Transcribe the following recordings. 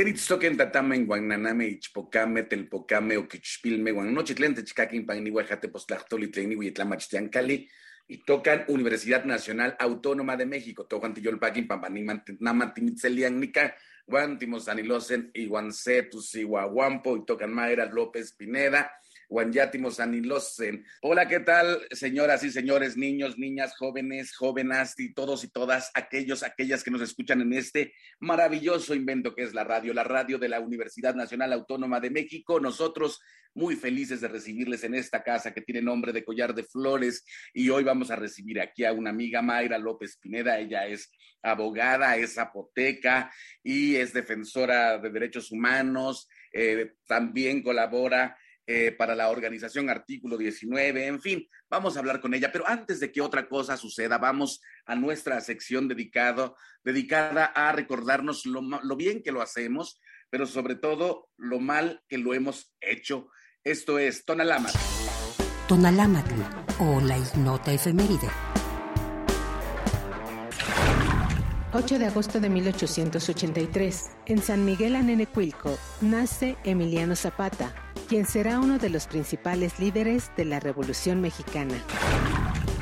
Queritztoquen tatame en guananame ichpocame telpocame o quichpilme guanochitlén techcaquin pagni huajate postlactoli tleni huitlamachtiancali y tocan Universidad Nacional Autónoma de México, tocan tiyolpaquin pampanimantimitselian nica guantimos anilosen y guancetus y guaguampo y tocan Mayra López Pineda Guanyátimos Anilosen. Hola, ¿qué tal, señoras y señores, niños, niñas, jóvenes, jóvenes y todos y todas aquellos, aquellas que nos escuchan en este maravilloso invento que es la radio, la radio de la Universidad Nacional Autónoma de México. Nosotros muy felices de recibirles en esta casa que tiene nombre de Collar de Flores y hoy vamos a recibir aquí a una amiga, Mayra López Pineda. Ella es abogada, es apoteca y es defensora de derechos humanos. Eh, también colabora eh, para la organización Artículo 19, en fin, vamos a hablar con ella. Pero antes de que otra cosa suceda, vamos a nuestra sección dedicado, dedicada a recordarnos lo, bien que lo hacemos, pero sobre todo lo mal que lo hemos hecho. Esto es Tonalámatl. Tonalámatl o la ignota efeméride. 8 de agosto de 1883, en San Miguel Anenecuilco, nace Emiliano Zapata, quien será uno de los principales líderes de la Revolución Mexicana.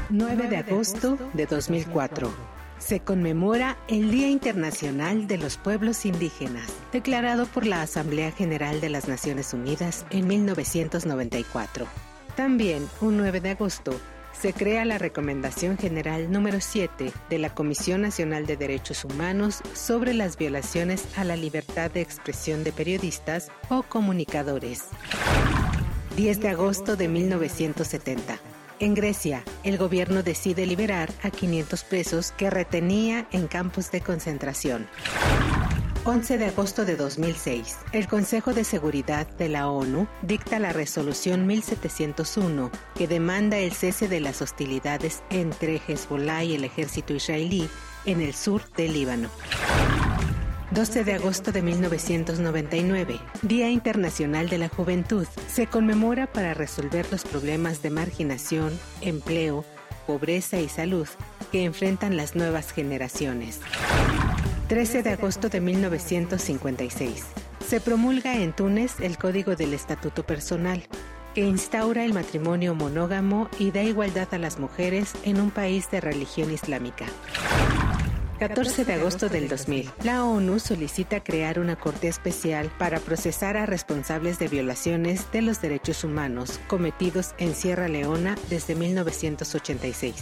9 de agosto de 2004. Se conmemora el Día Internacional de los Pueblos Indígenas, declarado por la Asamblea General de las Naciones Unidas en 1994. También, un 9 de agosto, se crea la Recomendación General número 7 de la Comisión Nacional de Derechos Humanos sobre las violaciones a la libertad de expresión de periodistas o comunicadores. 10 de agosto de 1970. En Grecia, el gobierno decide liberar a 500 presos que retenía en campos de concentración. 11 de agosto de 2006, el Consejo de Seguridad de la ONU dicta la resolución 1701 que demanda el cese de las hostilidades entre Hezbollah y el ejército israelí en el sur del Líbano. 12 de agosto de 1999, Día Internacional de la Juventud, se conmemora para resolver los problemas de marginación, empleo, pobreza y salud que enfrentan las nuevas generaciones. 13 de agosto de 1956. Se promulga en Túnez el Código del Estatuto Personal, que instaura el matrimonio monógamo y da igualdad a las mujeres en un país de religión islámica. 14 de agosto del 2000. La ONU solicita crear una corte especial para procesar a responsables de violaciones de los derechos humanos cometidos en Sierra Leona desde 1986.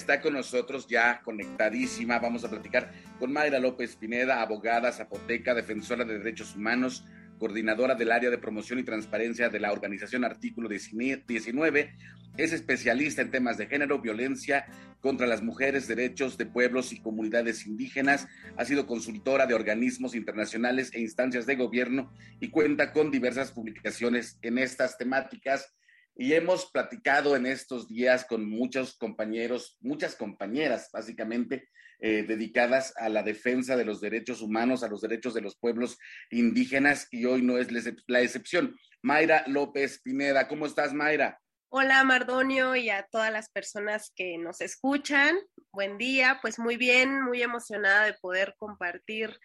Está con nosotros ya conectadísima. Vamos a platicar con Mayra López Pineda, abogada zapoteca, defensora de derechos humanos, coordinadora del área de promoción y transparencia de la organización Artículo 19. Es especialista en temas de género, violencia contra las mujeres, derechos de pueblos y comunidades indígenas. Ha sido consultora de organismos internacionales e instancias de gobierno y cuenta con diversas publicaciones en estas temáticas y hemos platicado en estos días con muchos compañeros, muchas compañeras básicamente, eh, dedicadas a la defensa de los derechos humanos, a los derechos de los pueblos indígenas y hoy no es la excepción. Mayra López Pineda, ¿cómo estás Mayra? Hola Mardonio y a todas las personas que nos escuchan. Buen día, pues muy bien, muy emocionada de poder compartir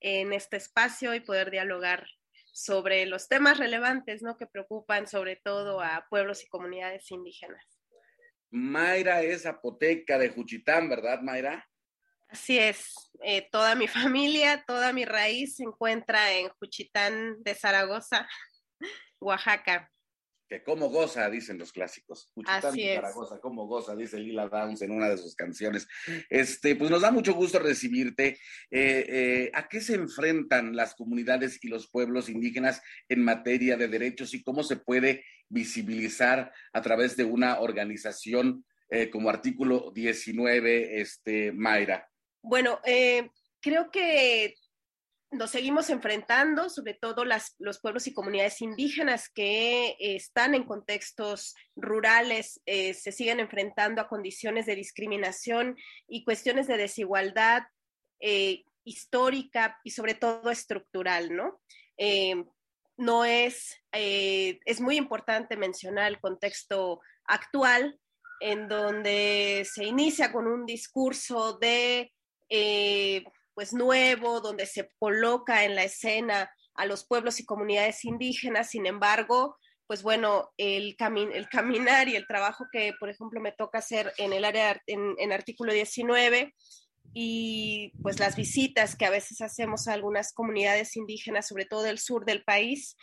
en este espacio y poder dialogar sobre los temas relevantes ¿no? que preocupan sobre todo a pueblos y comunidades indígenas. Mayra es apoteca de Juchitán, ¿verdad, Mayra? Así es, eh, toda mi familia, toda mi raíz se encuentra en Juchitán de Zaragoza, Oaxaca que como goza, dicen los clásicos. Así es. Zaragoza, como goza, dice Lila Downs en una de sus canciones. Este, pues nos da mucho gusto recibirte. Eh, eh, ¿A qué se enfrentan las comunidades y los pueblos indígenas en materia de derechos y cómo se puede visibilizar a través de una organización eh, como artículo 19, este, Mayra? Bueno, creo que nos seguimos enfrentando, sobre todo las, los pueblos y comunidades indígenas que eh, están en contextos rurales, eh, se siguen enfrentando a condiciones de discriminación y cuestiones de desigualdad eh, histórica y sobre todo estructural, ¿no? no es, es muy importante mencionar el contexto actual en donde se inicia con un discurso de pues nuevo, donde se coloca en la escena a los pueblos y comunidades indígenas, sin embargo, pues bueno, el, el caminar y el trabajo que, por ejemplo, me toca hacer en el área, en, en artículo 19, y pues las visitas que a veces hacemos a algunas comunidades indígenas, sobre todo del sur del país,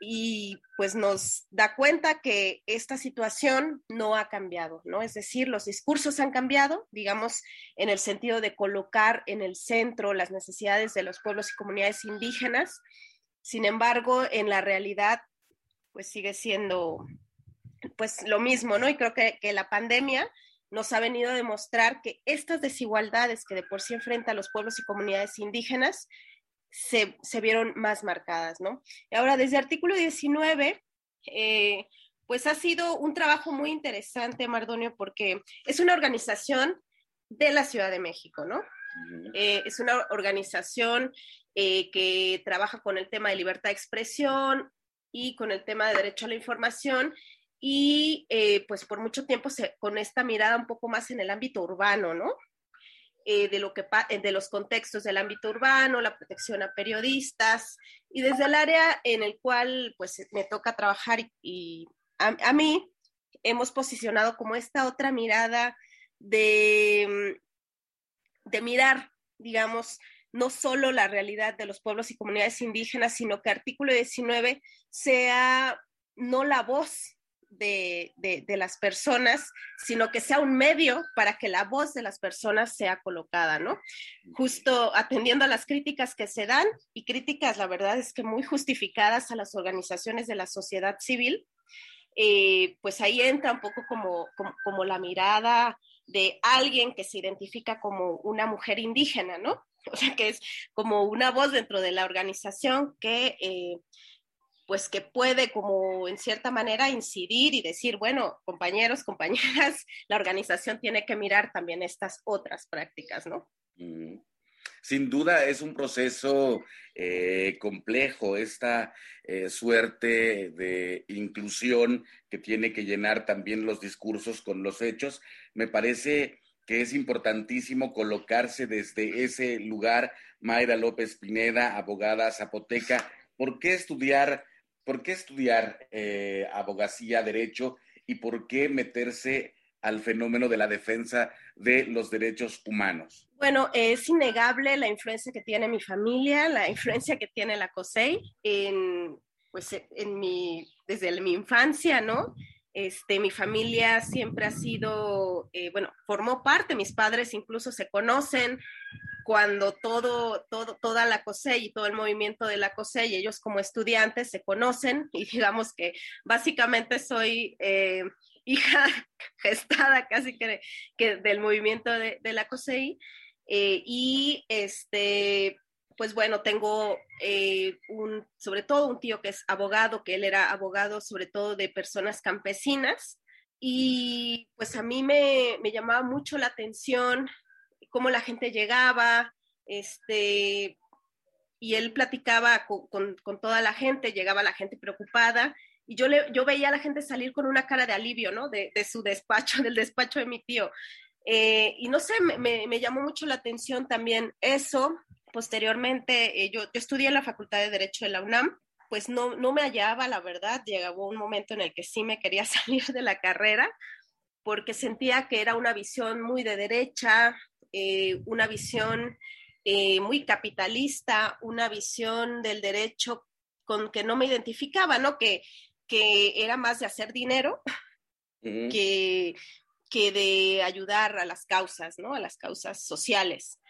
y pues nos da cuenta que esta situación no ha cambiado, ¿no? Es decir, los discursos han cambiado, digamos, en el sentido de colocar en el centro las necesidades de los pueblos y comunidades indígenas. Sin embargo, en la realidad, pues sigue siendo pues lo mismo, ¿no? Y creo que, que la pandemia nos ha venido a demostrar que estas desigualdades que de por sí enfrentan los pueblos y comunidades indígenas se, vieron más marcadas, ¿no? Ahora, desde artículo 19, eh, pues ha sido un trabajo muy interesante, Mardonio, porque es una organización de la Ciudad de México, ¿no? Eh, es una organización eh, que trabaja con el tema de libertad de expresión y con el tema de derecho a la información y pues por mucho tiempo con esta mirada un poco más en el ámbito urbano, ¿no? Eh, de, lo que, eh, de los contextos del ámbito urbano, la protección a periodistas y desde el área en el cual pues me toca trabajar y, a, mí hemos posicionado como esta otra mirada de de mirar, digamos, no solo la realidad de los pueblos y comunidades indígenas, sino que artículo 19 sea no la voz de, las personas, sino que sea un medio para que la voz de las personas sea colocada, ¿no? Justo atendiendo a las críticas que se dan y críticas, la verdad es que muy justificadas a las organizaciones de la sociedad civil, eh, pues ahí entra un poco como, como, la mirada de alguien que se identifica como una mujer indígena, ¿no? O sea, que es como una voz dentro de la organización que eh, pues que puede como en cierta manera incidir y decir, bueno, compañeros, compañeras, la organización tiene que mirar también estas otras prácticas, ¿no? Mm. Sin duda es un proceso eh, complejo, esta eh, suerte de inclusión que tiene que llenar también los discursos con los hechos. Me parece que es importantísimo colocarse desde ese lugar. Mayra López Pineda, abogada zapoteca, ¿por qué estudiar ¿Por qué estudiar eh, abogacía, derecho y por qué meterse al fenómeno de la defensa de los derechos humanos? Bueno, es innegable la influencia que tiene mi familia, la influencia que tiene la COSEI en, pues, en mi, desde mi infancia, ¿no? Este, mi familia siempre ha sido, eh, bueno, formó parte, mis padres incluso se conocen, cuando todo, todo, toda la COSEI y todo el movimiento de la COSEI, ellos como estudiantes se conocen y digamos que básicamente soy eh, hija gestada casi que, que del movimiento de, de la COSEI. Eh, y este, pues bueno, tengo eh, un, sobre todo un tío que es abogado, que él era abogado sobre todo de personas campesinas. Y pues a mí me, me llamaba mucho la atención cómo la gente llegaba, este, y él platicaba con, toda la gente, llegaba la gente preocupada, y yo, le, yo veía a la gente salir con una cara de alivio, ¿no? De, su despacho, del despacho de mi tío. Eh, y no sé, me, llamó mucho la atención también eso. Posteriormente, eh, yo, yo, estudié en la Facultad de Derecho de la UNAM, pues no, no me hallaba, la verdad. Llegaba un momento en el que sí me quería salir de la carrera, porque sentía que era una visión muy de derecha, eh, una visión eh, muy capitalista, una visión del derecho con que no me identificaba, ¿no? Que, que era más de hacer dinero que, que de ayudar a las causas, ¿no? A las causas sociales.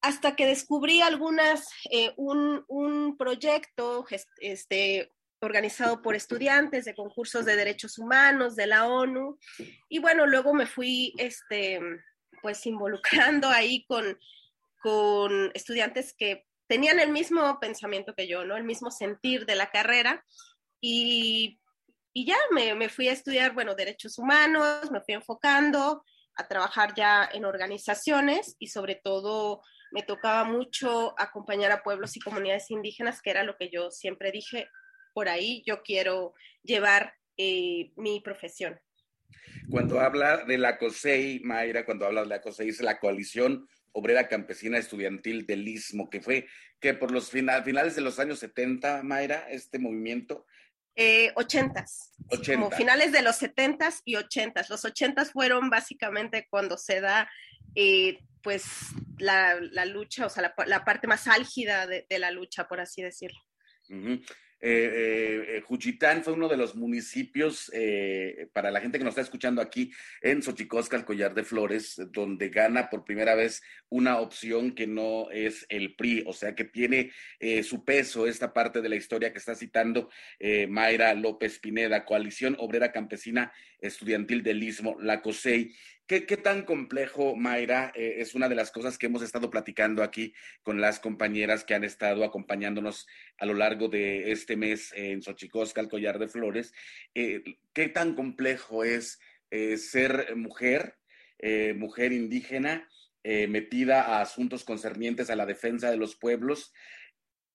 Hasta que descubrí algunas, eh, un, un, proyecto este, organizado por estudiantes de concursos de derechos humanos de la ONU. Y bueno, luego me fui este, pues involucrando ahí con, con estudiantes que tenían el mismo pensamiento que yo, ¿no? El mismo sentir de la carrera. Y, y ya me, me, fui a estudiar, bueno, derechos humanos, me fui enfocando a trabajar ya en organizaciones y sobre todo me tocaba mucho acompañar a pueblos y comunidades indígenas, que era lo que yo siempre dije, por ahí yo quiero llevar eh, mi profesión. Cuando habla de la COSEI, Mayra, cuando habla de la COSEI, es la Coalición Obrera Campesina Estudiantil del Istmo, que fue que por los finales de los años 70, Mayra, este movimiento. Eh, 80 como finales de los 70 y 80 Los 80 fueron básicamente cuando se da eh, pues la, lucha, o sea, la, parte más álgida de, la lucha, por así decirlo. Eh, eh, Juchitán fue uno de los municipios, eh, para la gente que nos está escuchando aquí en Xochicosca, el Collar de Flores, donde gana por primera vez una opción que no es el PRI, o sea que tiene su peso esta parte de la historia que está citando Mayra López Pineda, Coalición Obrera Campesina Estudiantil del Istmo, la COSEI. ¿Qué, tan complejo, Mayra? Eh, es una de las cosas que hemos estado platicando aquí con las compañeras que han estado acompañándonos a lo largo de este mes en Xochicosca, el Collar de Flores. Eh, ¿Qué tan complejo es eh, ser mujer, mujer indígena, metida a asuntos concernientes a la defensa de los pueblos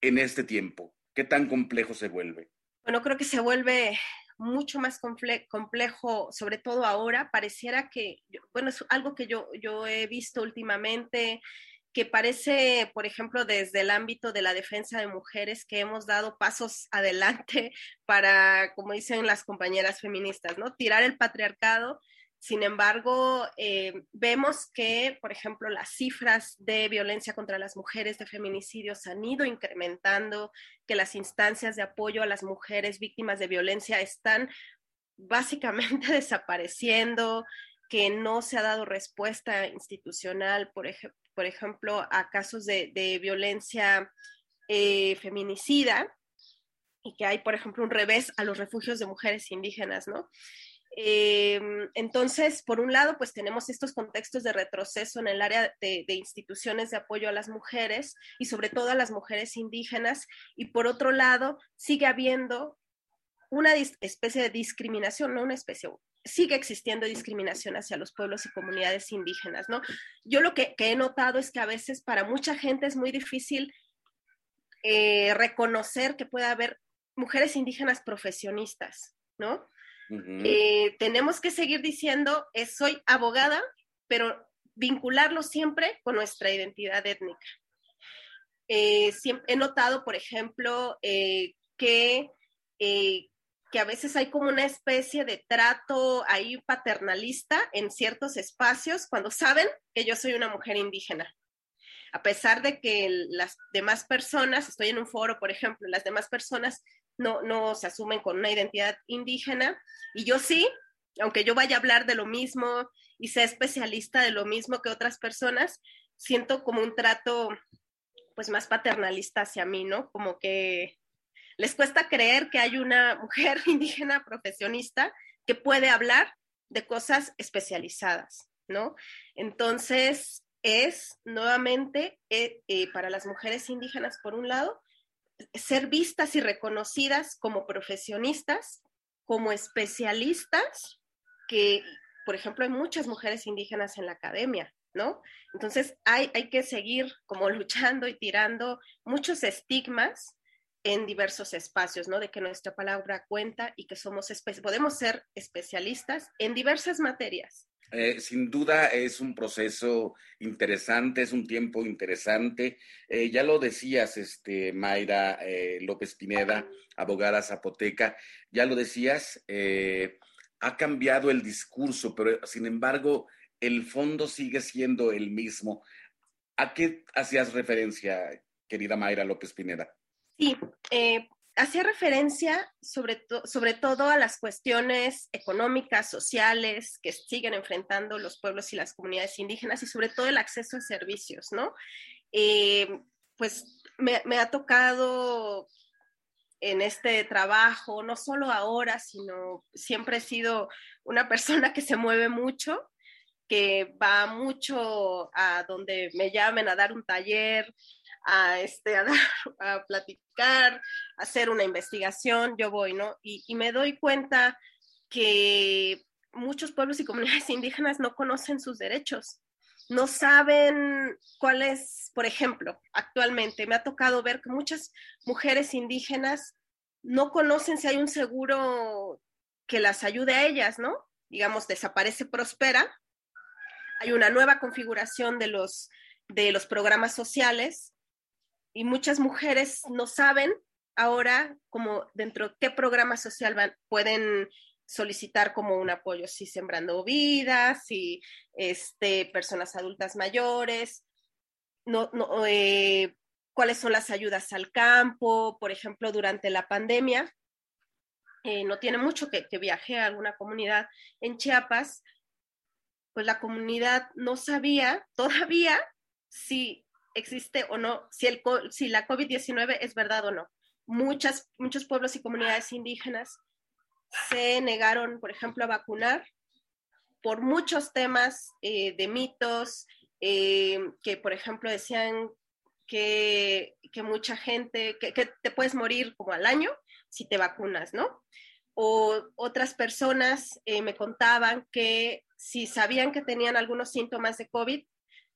en este tiempo? ¿Qué tan complejo se vuelve? Bueno, creo que se vuelve mucho más complejo, sobre todo ahora, pareciera que, bueno, es algo que yo, yo he visto últimamente, que parece, por ejemplo, desde el ámbito de la defensa de mujeres, que hemos dado pasos adelante para, como dicen las compañeras feministas, ¿no? Tirar el patriarcado Sin embargo, eh, vemos que, por ejemplo, las cifras de violencia contra las mujeres, de feminicidios, han ido incrementando, que las instancias de apoyo a las mujeres víctimas de violencia están básicamente desapareciendo, que no se ha dado respuesta institucional, por, ejemplo, a casos de, violencia eh, feminicida, y que hay, por ejemplo, un revés a los refugios de mujeres indígenas, ¿no? Eh, entonces, por un lado, pues tenemos estos contextos de retroceso en el área de, instituciones de apoyo a las mujeres y sobre todo a las mujeres indígenas. Y por otro lado, sigue habiendo una especie de discriminación, no una especie, sigue existiendo discriminación hacia los pueblos y comunidades indígenas, ¿no? Yo lo que, he notado es que a veces para mucha gente es muy difícil eh, reconocer que puede haber mujeres indígenas profesionistas, ¿no? Eh, tenemos que seguir diciendo, soy abogada, pero vincularlo siempre con nuestra identidad étnica. Eh, he notado, por ejemplo, eh, que, que a veces hay como una especie de trato ahí paternalista en ciertos espacios cuando saben que yo soy una mujer indígena. A pesar de que las demás personas, estoy en un foro, por ejemplo, las demás personas no, no se asumen con una identidad indígena. Y yo sí, aunque yo vaya a hablar de lo mismo y sea especialista de lo mismo que otras personas, siento como un trato pues más paternalista hacia mí, ¿no? Como que les cuesta creer que hay una mujer indígena profesionista que puede hablar de cosas especializadas, ¿no? Entonces, es nuevamente eh, eh, para las mujeres indígenas, por un lado, ser vistas y reconocidas como profesionistas, como especialistas, que, por ejemplo, hay muchas mujeres indígenas en la academia, ¿no? Entonces hay, hay que seguir como luchando y tirando muchos estigmas en diversos espacios, ¿no? De que nuestra palabra cuenta y que somos podemos ser especialistas en diversas materias, eh, sin duda es un proceso interesante, es un tiempo interesante. Eh, ya lo decías, este, Mayra eh, López Pineda, abogada zapoteca, ya lo decías, ha cambiado el discurso, pero sin embargo el fondo sigue siendo el mismo. ¿A qué hacías referencia, querida Mayra López Pineda? Sí, hacía referencia sobre, todo a las cuestiones económicas, sociales que siguen enfrentando los pueblos y las comunidades indígenas y sobre todo el acceso a servicios, ¿no? Eh, pues me, me, ha tocado en este trabajo, no solo ahora, sino siempre he sido una persona que se mueve mucho, que va mucho a donde me llamen a dar un taller, a, este, a, a platicar, a hacer una investigación, yo voy, ¿no? Y, me doy cuenta que muchos pueblos y comunidades indígenas no conocen sus derechos, no saben cuál es, por ejemplo, actualmente me ha tocado ver que muchas mujeres indígenas no conocen si hay un seguro que las ayude a ellas, ¿no? Digamos, desaparece Prospera, hay una nueva configuración de los, de los programas sociales y muchas mujeres no saben ahora como dentro de qué programa social van, pueden solicitar como un apoyo, si sembrando vidas, si este, personas adultas mayores, no, no, eh, cuáles son las ayudas al campo, por ejemplo, durante la pandemia. Eh, no tiene mucho que, que viaje a alguna comunidad en Chiapas, pues la comunidad no sabía todavía si existe o no, si, el, si la COVID-19 es verdad o no. Muchas, muchos pueblos y comunidades indígenas se negaron, por ejemplo, a vacunar por muchos temas eh, de mitos, eh, que, por ejemplo, decían que, que mucha gente, que, que, te puedes morir como al año si te vacunas, ¿no? O otras personas eh, me contaban que si sabían que tenían algunos síntomas de COVID,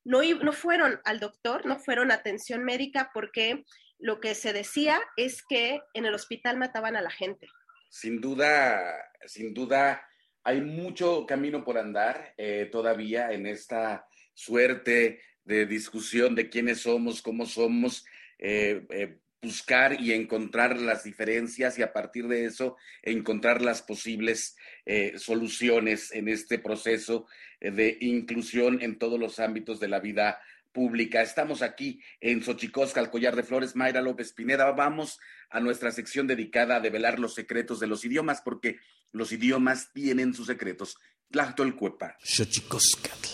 no, no fueron al doctor, no fueron a atención médica porque lo que se decía es que en el hospital mataban a la gente. Sin duda, sin duda, hay mucho camino por andar eh, todavía en esta suerte de discusión de quiénes somos, cómo somos. Eh, eh, buscar y encontrar las diferencias y a partir de eso encontrar las posibles eh, soluciones en este proceso eh, de inclusión en todos los ámbitos de la vida pública. Estamos aquí en Xochicosca, al collar de flores, Mayra López Pineda. Vamos a nuestra sección dedicada a develar los secretos de los idiomas, porque los idiomas tienen sus secretos. Tlachtolcuepa. Xochicoscatl.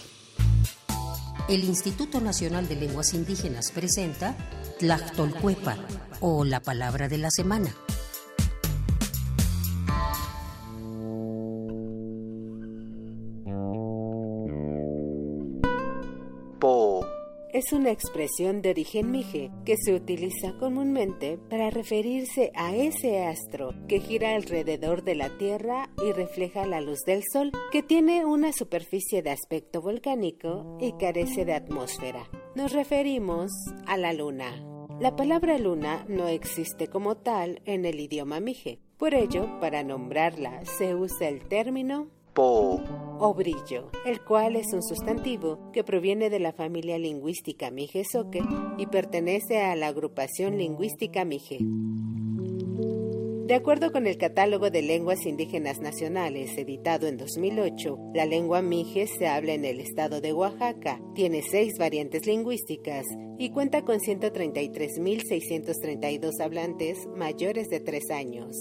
El Instituto Nacional de Lenguas Indígenas presenta Tlachtolcuepa o la palabra de la semana. Po. Es una expresión de origen mije que se utiliza comúnmente para referirse a ese astro que gira alrededor de la Tierra y refleja la luz del Sol, que tiene una superficie de aspecto volcánico y carece de atmósfera. Nos referimos a la Luna. La palabra luna no existe como tal en el idioma mije. Por ello, para nombrarla se usa el término po o brillo, el cual es un sustantivo que proviene de la familia lingüística mije-soque y pertenece a la agrupación lingüística mije. De acuerdo con el Catálogo de Lenguas Indígenas Nacionales, editado en 2008, la lengua mije se habla en el estado de Oaxaca, tiene seis variantes lingüísticas y cuenta con 133.632 hablantes mayores de tres años.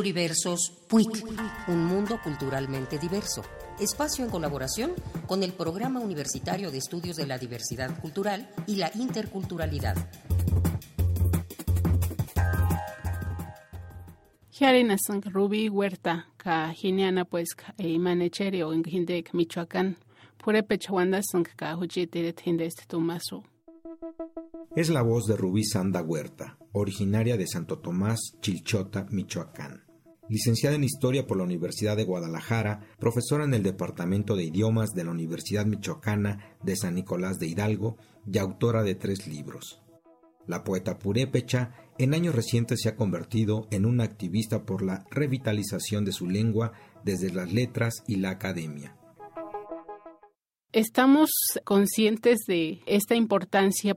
Pluriversos PUIC, un mundo culturalmente diverso. Espacio en colaboración con el Programa Universitario de Estudios de la Diversidad Cultural y la Interculturalidad. Hiarinasan Ruby Huerta, ka Giniana pues e manechere o en Michoacán. Pure pechawandasan ka hujiteret este tumaso. Es la voz de Rubí Sanda Huerta, originaria de Santo Tomás, Chilchota, Michoacán. Licenciada en Historia por la Universidad de Guadalajara, profesora en el Departamento de Idiomas de la Universidad Michoacana de San Nicolás de Hidalgo y autora de tres libros. La poeta purépecha en años recientes se ha convertido en una activista por la revitalización de su lengua desde las letras y la academia. Estamos conscientes de esta importancia.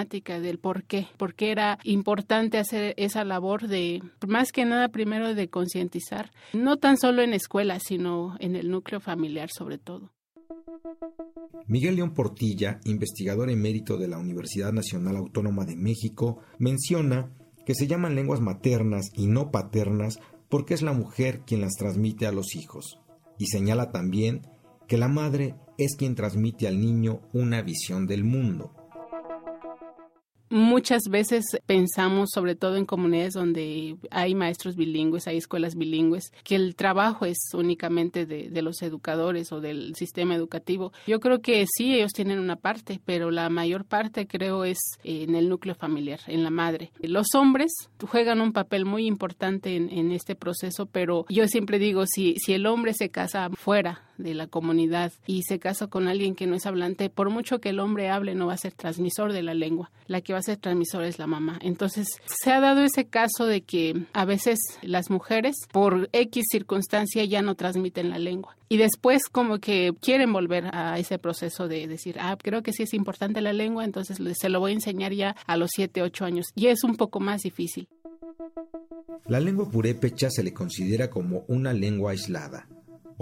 del por qué, por qué era importante hacer esa labor de, más que nada, primero de concientizar, no tan solo en escuelas, sino en el núcleo familiar sobre todo. Miguel León Portilla, investigador emérito de la Universidad Nacional Autónoma de México, menciona que se llaman lenguas maternas y no paternas porque es la mujer quien las transmite a los hijos. Y señala también que la madre es quien transmite al niño una visión del mundo. Muchas veces pensamos, sobre todo en comunidades donde hay maestros bilingües, hay escuelas bilingües, que el trabajo es únicamente de, los educadores o del sistema educativo. Yo creo que sí, ellos tienen una parte, pero la mayor parte creo es en el núcleo familiar, en la madre. Los hombres juegan un papel muy importante en, en este proceso, pero yo siempre digo, si, si el hombre se casa fuera de la comunidad y se casa con alguien que no es hablante, por mucho que el hombre hable, no va a ser transmisor de la lengua. La que va a ser transmisor es la mamá. Entonces, se ha dado ese caso de que a veces las mujeres, por X circunstancia, ya no transmiten la lengua. Y después como que quieren volver a ese proceso de decir, ah, creo que sí es importante la lengua, entonces se lo voy a enseñar ya a los 7, 8 años. Y es un poco más difícil. La lengua purépecha se le considera como una lengua aislada,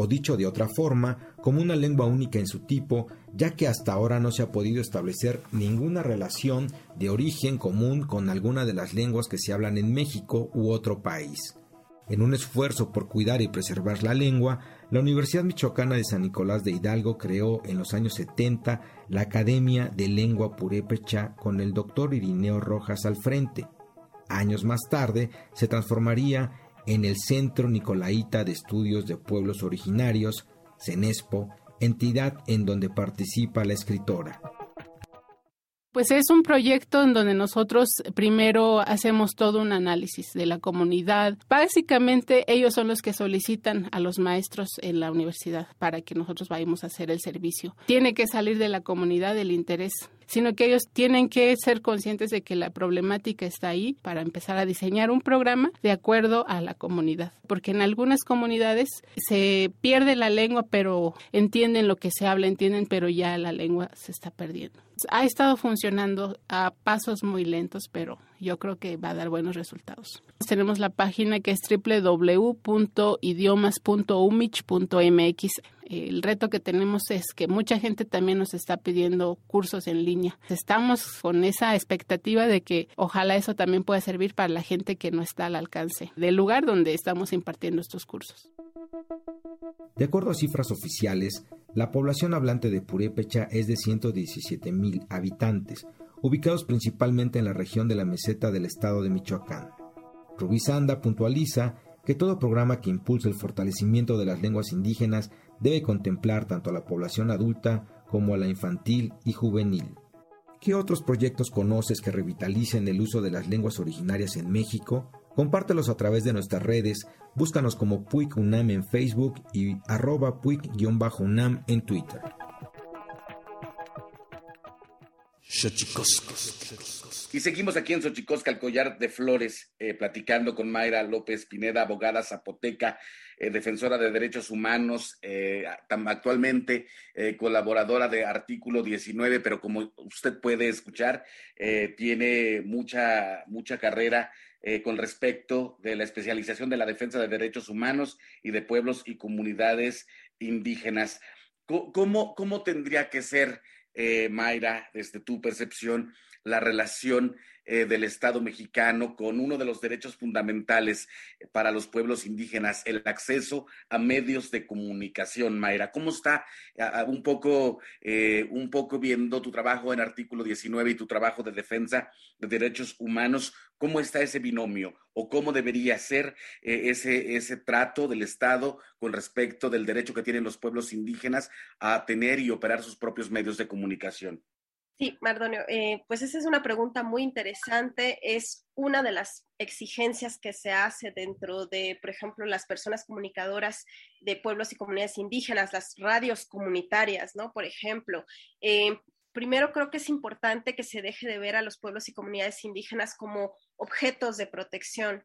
o dicho de otra forma, como una lengua única en su tipo, ya que hasta ahora no se ha podido establecer ninguna relación de origen común con alguna de las lenguas que se hablan en México u otro país. En un esfuerzo por cuidar y preservar la lengua, la Universidad Michoacana de San Nicolás de Hidalgo creó en los años 70 la Academia de Lengua Purépecha con el doctor Irineo Rojas al frente. Años más tarde se transformaría en el Centro Nicolaita de Estudios de Pueblos Originarios, CENESPO, entidad en donde participa la escritora. Pues es un proyecto en donde nosotros primero hacemos todo un análisis de la comunidad. Básicamente ellos son los que solicitan a los maestros en la universidad para que nosotros vayamos a hacer el servicio. Tiene que salir de la comunidad el interés sino que ellos tienen que ser conscientes de que la problemática está ahí para empezar a diseñar un programa de acuerdo a la comunidad, porque en algunas comunidades se pierde la lengua, pero entienden lo que se habla, entienden, pero ya la lengua se está perdiendo. Ha estado funcionando a pasos muy lentos, pero yo creo que va a dar buenos resultados. Tenemos la página que es www.idiomas.umich.mx el reto que tenemos es que mucha gente también nos está pidiendo cursos en línea. Estamos con esa expectativa de que ojalá eso también pueda servir para la gente que no está al alcance del lugar donde estamos impartiendo estos cursos. De acuerdo a cifras oficiales, la población hablante de Purépecha es de 117 mil habitantes, ubicados principalmente en la región de la meseta del estado de Michoacán. Rubí Sanda puntualiza que todo programa que impulse el fortalecimiento de las lenguas indígenas debe contemplar tanto a la población adulta como a la infantil y juvenil. ¿Qué otros proyectos conoces que revitalicen el uso de las lenguas originarias en México? Compártelos a través de nuestras redes, búscanos como Puig UNAM en Facebook y arroba Puig-UNAM en Twitter. Y seguimos aquí en Xochicosca, el collar de flores, eh, platicando con Mayra López Pineda, abogada zapoteca, eh, defensora de derechos humanos, eh, actualmente colaboradora de Artículo 19, pero como usted puede escuchar, tiene mucha, mucha carrera con respecto de la especialización de la defensa de derechos humanos y de pueblos y comunidades indígenas. ¿Cómo, cómo tendría que ser? eh, Mayra, desde tu percepción, la relación eh, del Estado mexicano con uno de los derechos fundamentales para los pueblos indígenas, el acceso a medios de comunicación. Mayra, ¿cómo está un, poco, eh, un poco viendo tu trabajo en artículo 19 y tu trabajo de defensa de derechos humanos? ¿Cómo está ese binomio o cómo debería ser eh, ese, ese trato del Estado con respecto del derecho que tienen los pueblos indígenas a tener y operar sus propios medios de comunicación? Sí, Mardonio, eh, pues esa es una pregunta muy interesante. Es una de las exigencias que se hace dentro de, por ejemplo, las personas comunicadoras de pueblos y comunidades indígenas, las radios comunitarias, ¿no? Por ejemplo, eh, primero creo que es importante que se deje de ver a los pueblos y comunidades indígenas como objetos de protección,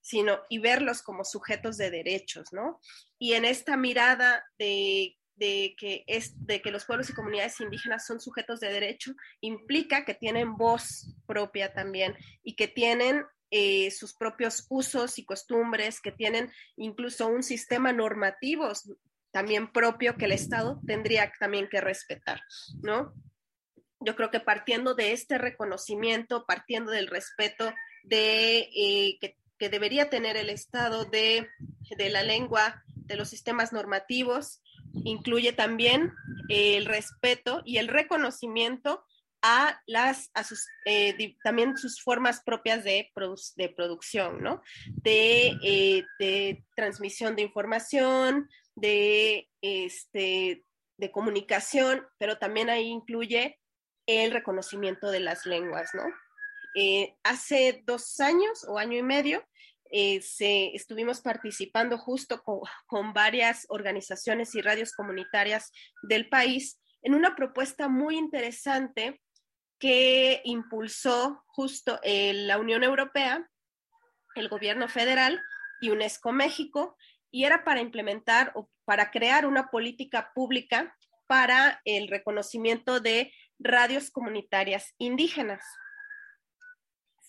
sino y verlos como sujetos de derechos, ¿no? Y en esta mirada de de que, es, de que los pueblos y comunidades indígenas son sujetos de derecho implica que tienen voz propia también y que tienen eh, sus propios usos y costumbres, que tienen incluso un sistema normativo también propio que el Estado tendría también que respetar, ¿no? Yo creo que partiendo de este reconocimiento, partiendo del respeto de eh, que, que, debería tener el Estado de, de la lengua, de los sistemas normativos, incluye también el respeto y el reconocimiento a las sus eh, también sus formas propias de, de producción, ¿no? De, eh, de, transmisión de información, de este de comunicación, pero también ahí incluye el reconocimiento de las lenguas, ¿no? Eh, hace dos años o año y medio eh, estuvimos participando justo con, varias organizaciones y radios comunitarias del país en una propuesta muy interesante que impulsó justo eh, la Unión Europea, el gobierno federal y UNESCO México, y era para implementar o para crear una política pública para el reconocimiento de radios comunitarias indígenas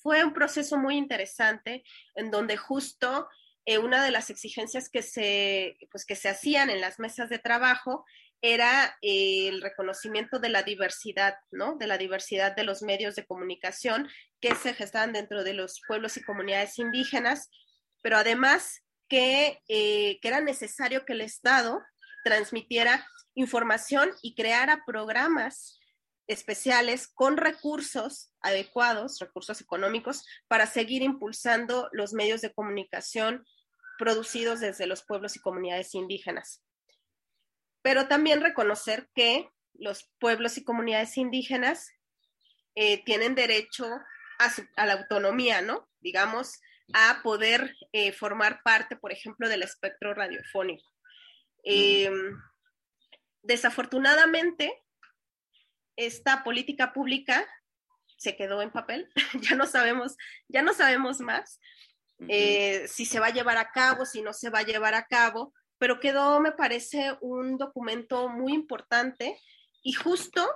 fue un proceso muy interesante en donde justo eh, una de las exigencias que se, pues, que se hacían en las mesas de trabajo era el reconocimiento de la diversidad, ¿no? De la diversidad de los medios de comunicación que se gestan dentro de los pueblos y comunidades indígenas, pero además que, eh, que era necesario que el Estado transmitiera información y creara programas especiales con recursos adecuados, recursos económicos, para seguir impulsando los medios de comunicación producidos desde los pueblos y comunidades indígenas. Pero también reconocer que los pueblos y comunidades indígenas eh, tienen derecho a, la autonomía, ¿no? Digamos, a poder eh, formar parte, por ejemplo, del espectro radiofónico. Em, desafortunadamente, esta política pública se quedó en papel, ya no sabemos, ya no sabemos más eh, si se va a llevar a cabo, si no se va a llevar a cabo, pero quedó, me parece, un documento muy importante y justo,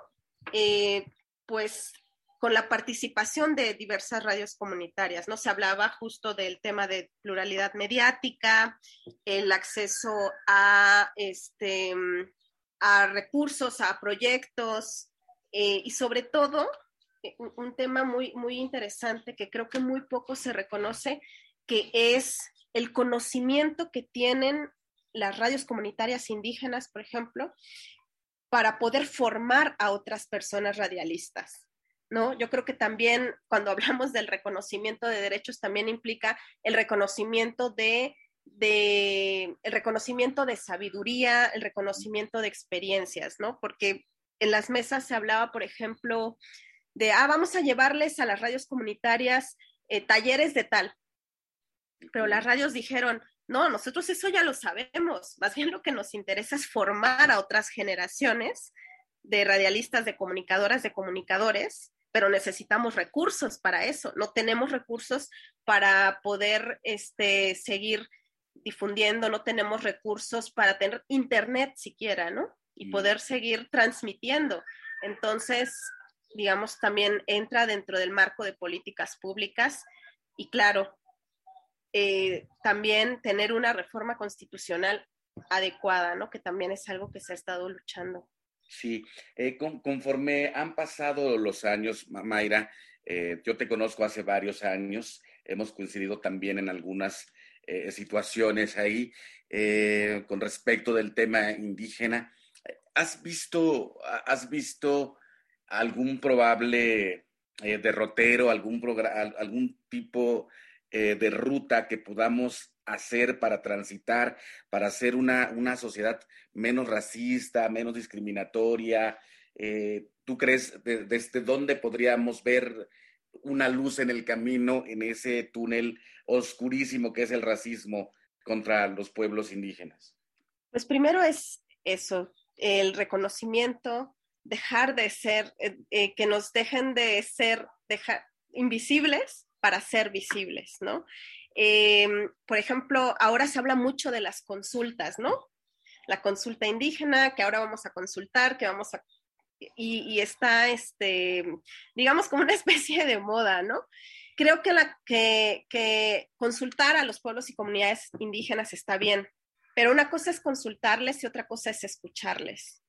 eh, pues, con la participación de diversas radios comunitarias, ¿no? Se hablaba justo del tema de pluralidad mediática, el acceso a, este, a recursos, a proyectos, eh, y sobre todo, eh, un, tema muy, muy interesante que creo que muy poco se reconoce, que es el conocimiento que tienen las radios comunitarias indígenas, por ejemplo, para poder formar a otras personas radialistas. ¿No? Yo creo que también cuando hablamos del reconocimiento de derechos también implica el reconocimiento de, de, el reconocimiento de sabiduría, el reconocimiento de experiencias, ¿no? Porque en las mesas se hablaba, por ejemplo, de, ah, vamos a llevarles a las radios comunitarias eh, talleres de tal. Pero las radios dijeron, no, nosotros eso ya lo sabemos, más bien lo que nos interesa es formar a otras generaciones de radialistas, de comunicadoras, de comunicadores, pero necesitamos recursos para eso. No tenemos recursos para poder este, seguir difundiendo, no tenemos recursos para tener internet siquiera, ¿no? Y poder seguir transmitiendo. Entonces, digamos, también entra dentro del marco de políticas públicas y claro, eh, también tener una reforma constitucional adecuada, ¿no? Que también es algo que se ha estado luchando. Sí, eh, conforme han pasado los años, Mayra, eh, yo te conozco hace varios años, hemos coincidido también en algunas situaciones ahí con respecto del tema indígena. ¿Has visto, has visto algún probable derrotero, algún, algún tipo eh, de ruta que podamos hacer para transitar, para hacer una, una sociedad menos racista, menos discriminatoria? Eh, ¿Tú crees desde dónde podríamos ver una luz en el camino, en ese túnel oscurísimo que es el racismo contra los pueblos indígenas? Pues primero es eso, el reconocimiento, dejar de ser, eh, que nos dejen de ser invisibles para ser visibles, ¿no? Em, por ejemplo, ahora se habla mucho de las consultas, ¿no? La consulta indígena, que ahora vamos a consultar, que vamos a... Y, está, este, digamos, como una especie de moda, ¿no? Creo que, la, que, que consultar a los pueblos y comunidades indígenas está bien, pero una cosa es consultarles y otra cosa es escucharles.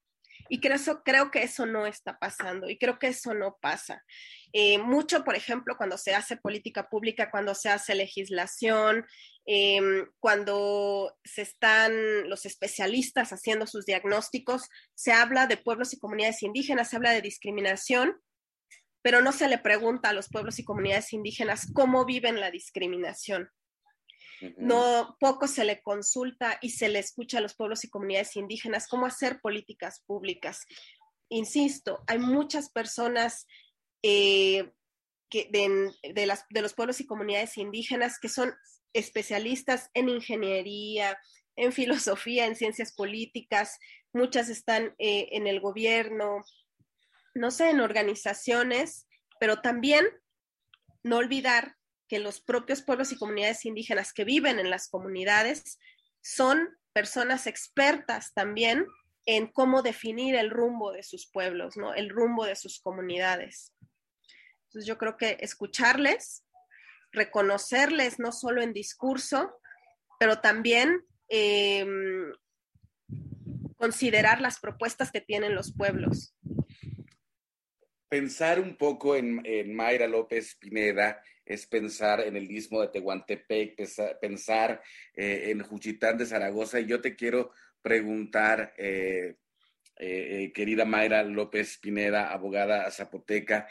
Y creo, que eso no está pasando y creo que eso no pasa. Eh, mucho, por ejemplo, cuando se hace política pública, cuando se hace legislación, em, cuando se están los especialistas haciendo sus diagnósticos, se habla de pueblos y comunidades indígenas, se habla de discriminación, pero no se le pregunta a los pueblos y comunidades indígenas cómo viven la discriminación. No, poco se le consulta y se le escucha a los pueblos y comunidades indígenas cómo hacer políticas públicas. Insisto, hay muchas personas eh, de los pueblos y comunidades indígenas que son especialistas en ingeniería, en filosofía, en ciencias políticas, muchas están eh, en el gobierno, no sé, en organizaciones, pero también no olvidar que los propios pueblos y comunidades indígenas que viven en las comunidades son personas expertas también en cómo definir el rumbo de sus pueblos, ¿no? El rumbo de sus comunidades. Entonces yo creo que escucharles, reconocerles no solo en discurso, pero también em, considerar las propuestas que tienen los pueblos. Pensar un poco en, en Mayra López Pineda es pensar en el istmo de Tehuantepec, pensar, eh, en Juchitán de Zaragoza. Y yo te quiero preguntar, eh, eh, querida Mayra López Pineda, abogada zapoteca,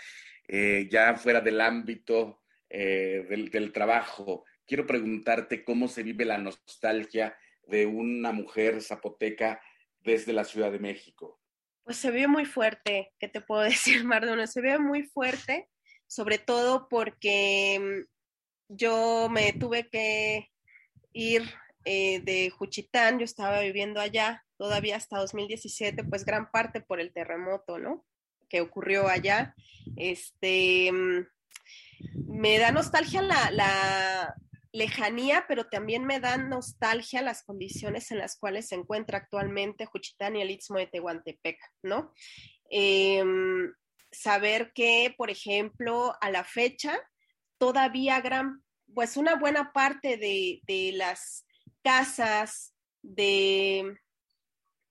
ya fuera del ámbito del, trabajo, quiero preguntarte cómo se vive la nostalgia de una mujer zapoteca desde la Ciudad de México. Pues se vive muy fuerte, ¿qué te puedo decir, Mardono? Se vive muy fuerte sobre todo porque mm, yo me tuve que ir eh, de Juchitán, yo estaba viviendo allá todavía hasta 2017, pues gran parte por el terremoto, ¿no? Que ocurrió allá. Este, mm, me da nostalgia la, la lejanía, pero también me da nostalgia las condiciones en las cuales se encuentra actualmente Juchitán y el Istmo de Tehuantepec, ¿no? Em, saber que, por ejemplo, a la fecha, todavía gran, pues una buena parte de, las casas, de,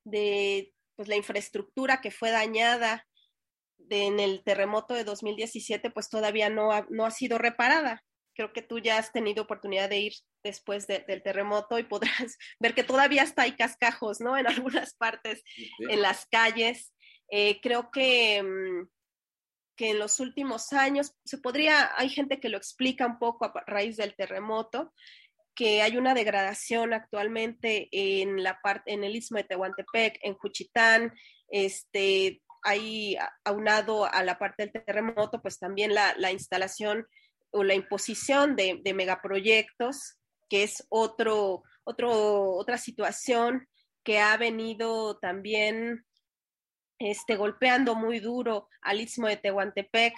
de pues, la infraestructura que fue dañada en el terremoto de 2017, pues todavía no ha, no ha sido reparada. Creo que tú ya has tenido oportunidad de ir después del terremoto y podrás ver que todavía está hay cascajos, ¿no? En algunas partes, en las calles. Eh, creo que mm, que en los últimos años se podría, hay gente que lo explica un poco a raíz del terremoto, que hay una degradación actualmente en la parte, en el istmo de Tehuantepec, en Juchitán, este, hay aunado a la parte del terremoto, pues también la, la instalación o la imposición de, de, megaproyectos, que es otro, otro, otra situación que ha venido también este, golpeando muy duro al istmo de Tehuantepec.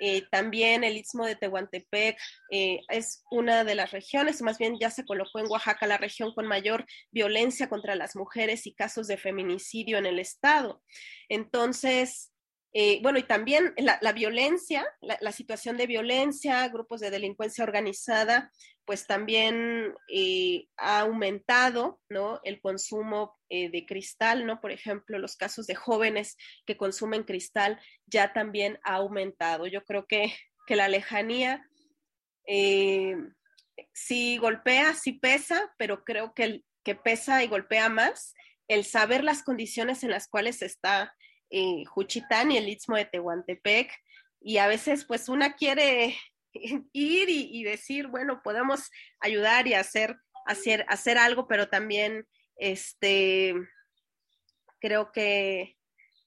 Eh, también el istmo de Tehuantepec eh, es una de las regiones, más bien ya se colocó en Oaxaca la región con mayor violencia contra las mujeres y casos de feminicidio en el estado. Entonces, eh, bueno, y también la, violencia, la, situación de violencia, grupos de delincuencia organizada, pues también eh, ha aumentado, ¿no? El consumo eh, de cristal, ¿no? Por ejemplo, los casos de jóvenes que consumen cristal ya también ha aumentado. Yo creo que, que la lejanía sí golpea, sí pesa, pero creo que, que pesa y golpea más el saber las condiciones en las cuales está eh, Juchitán y el Istmo de Tehuantepec. Y a veces pues una quiere ir y, decir, bueno, podemos ayudar y hacer, hacer, hacer algo, pero también este, creo que,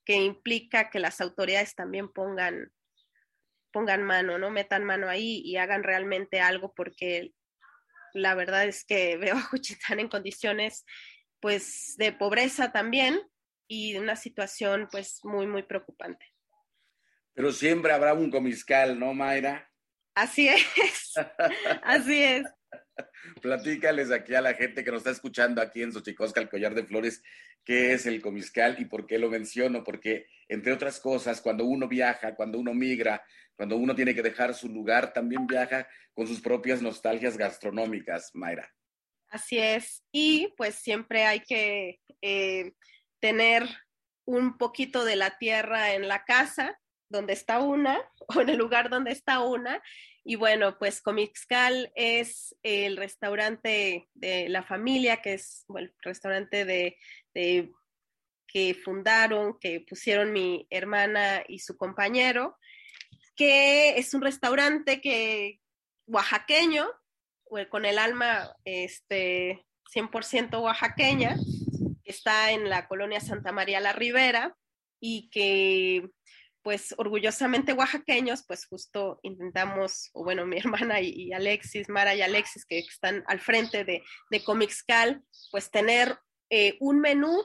que implica que las autoridades también pongan, pongan mano, ¿no? Metan mano ahí y hagan realmente algo porque la verdad es que veo a Juchitán en condiciones pues de pobreza también y una situación pues muy, muy preocupante. Pero siempre habrá un comiscal, ¿no, Mayra? Así es, así es. Platícales aquí a la gente que nos está escuchando aquí en Xochicosca, el collar de flores, qué es el comiscal y por qué lo menciono. Porque, entre otras cosas, cuando uno viaja, cuando uno migra, cuando uno tiene que dejar su lugar, también viaja con sus propias nostalgias gastronómicas, Mayra. Así es. Y pues siempre hay que eh, tener un poquito de la tierra en la casa donde está una o en el lugar donde está una. Y bueno, pues Comixcal es el restaurante de la familia, que es el restaurante de, que fundaron, que pusieron mi hermana y su compañero, que es un restaurante que oaxaqueño, con el alma este, 100% oaxaqueña, está en la colonia Santa María la Ribera y que pues orgullosamente oaxaqueños, pues justo intentamos, o bueno, mi hermana y, Alexis, Mara y Alexis, que están al frente de, de Comixcal, pues tener eh, un menú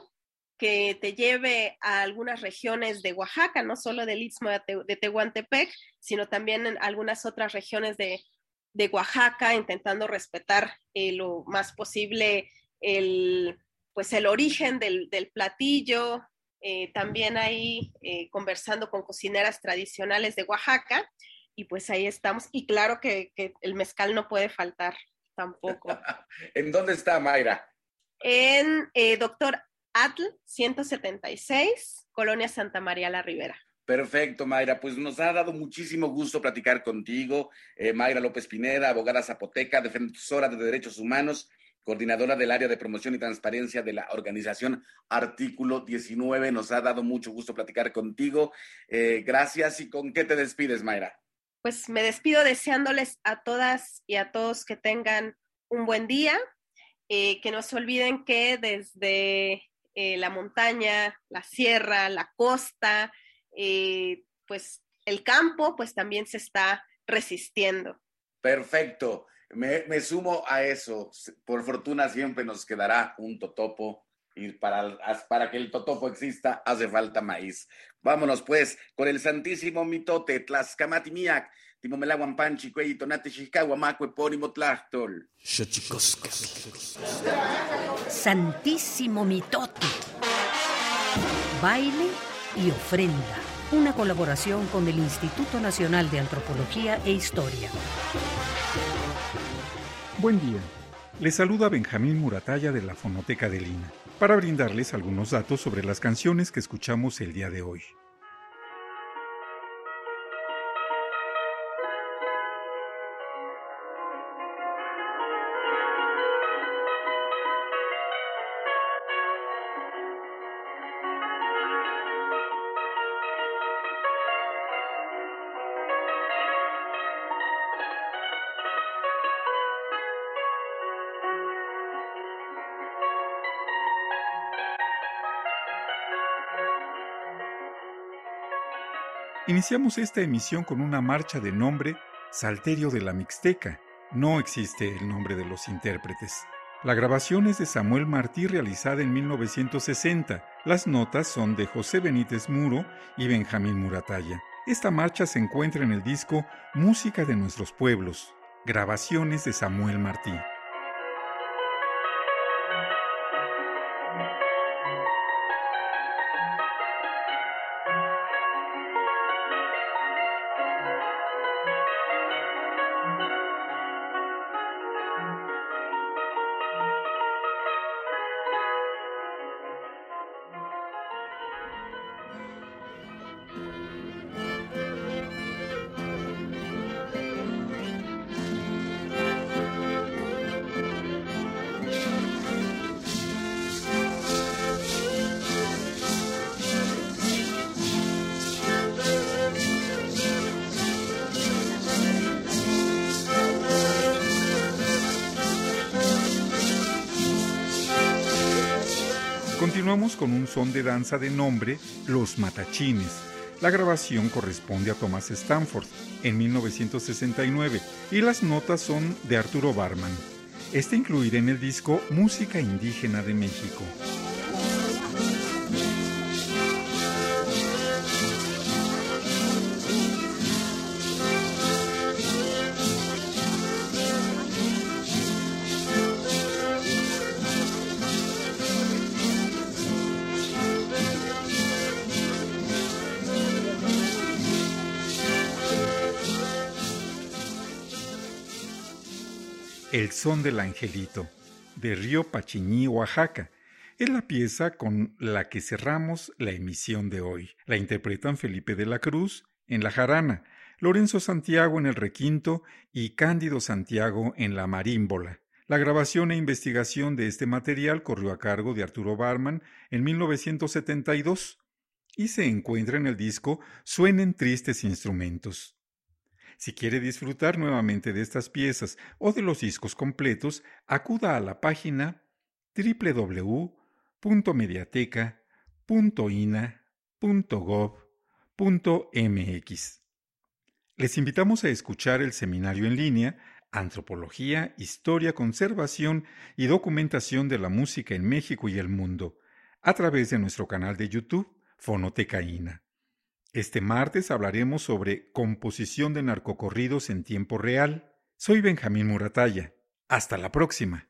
que te lleve a algunas regiones de Oaxaca, no solo del Istmo de, Tehuantepec, sino también en algunas otras regiones de, de Oaxaca, intentando respetar eh, lo más posible el, pues el origen del, platillo, eh, también ahí eh, conversando con cocineras tradicionales de Oaxaca, y pues ahí estamos. Y claro que, el mezcal no puede faltar tampoco. ¿En dónde está Mayra? En eh, Doctor Atl 176, Colonia Santa María la Ribera. Perfecto, Mayra. Pues nos ha dado muchísimo gusto platicar contigo. Mayra López Pineda, abogada zapoteca, defensora de derechos humanos coordinadora del área de promoción y transparencia de la organización Artículo 19. Nos ha dado mucho gusto platicar contigo. Eh, gracias. ¿Y con qué te despides, Mayra? Pues me despido deseándoles a todas y a todos que tengan un buen día, eh, que no se olviden que desde eh, la montaña, la sierra, la costa, pues el campo, pues también se está resistiendo. Perfecto. Me, sumo a eso. Por fortuna siempre nos quedará un totopo y para, para que el totopo exista hace falta maíz. Vámonos pues con el santísimo mitote Tlaxcamatimiac, Timomelaguan Panchi, Cuey, Tonate, Chicago, Macue, Pónimo, Tlachtol. Santísimo mitote. Baile y ofrenda. Una colaboración con el Instituto Nacional de Antropología e Historia. Buen día. Les saluda Benjamín Muratalla de la Fonoteca de Lina, para brindarles algunos datos sobre las canciones que escuchamos el día de hoy. Iniciamos esta emisión con una marcha de nombre Salterio de la Mixteca. No existe el nombre de los intérpretes. La grabación es de Samuel Martí realizada en 1960. Las notas son de José Benítez Muro y Benjamín Murataya. Esta marcha se encuentra en el disco Música de nuestros pueblos, grabaciones de Samuel Martí. Continuamos con un son de danza de nombre Los Matachines. La grabación corresponde a Thomas Stanford en 1969 y las notas son de Arturo Barman. Este incluirá en el disco Música Indígena de México. Son del angelito, de Río Pachiñí, Oaxaca. Es la pieza con la que cerramos la emisión de hoy. La interpretan Felipe de la Cruz en la jarana, Lorenzo Santiago en el requinto y Cándido Santiago en la marímbola. La grabación e investigación de este material corrió a cargo de Arturo Barman en 1972 y se encuentra en el disco Suenen tristes instrumentos. Si quiere disfrutar nuevamente de estas piezas o de los discos completos, acuda a la página www.mediateca.ina.gov.mx. Les invitamos a escuchar el seminario en línea Antropología, Historia, Conservación y Documentación de la Música en México y el Mundo, a través de nuestro canal de YouTube Fonotecaína. Este martes hablaremos sobre composición de narcocorridos en tiempo real. Soy Benjamín Murataya. Hasta la próxima.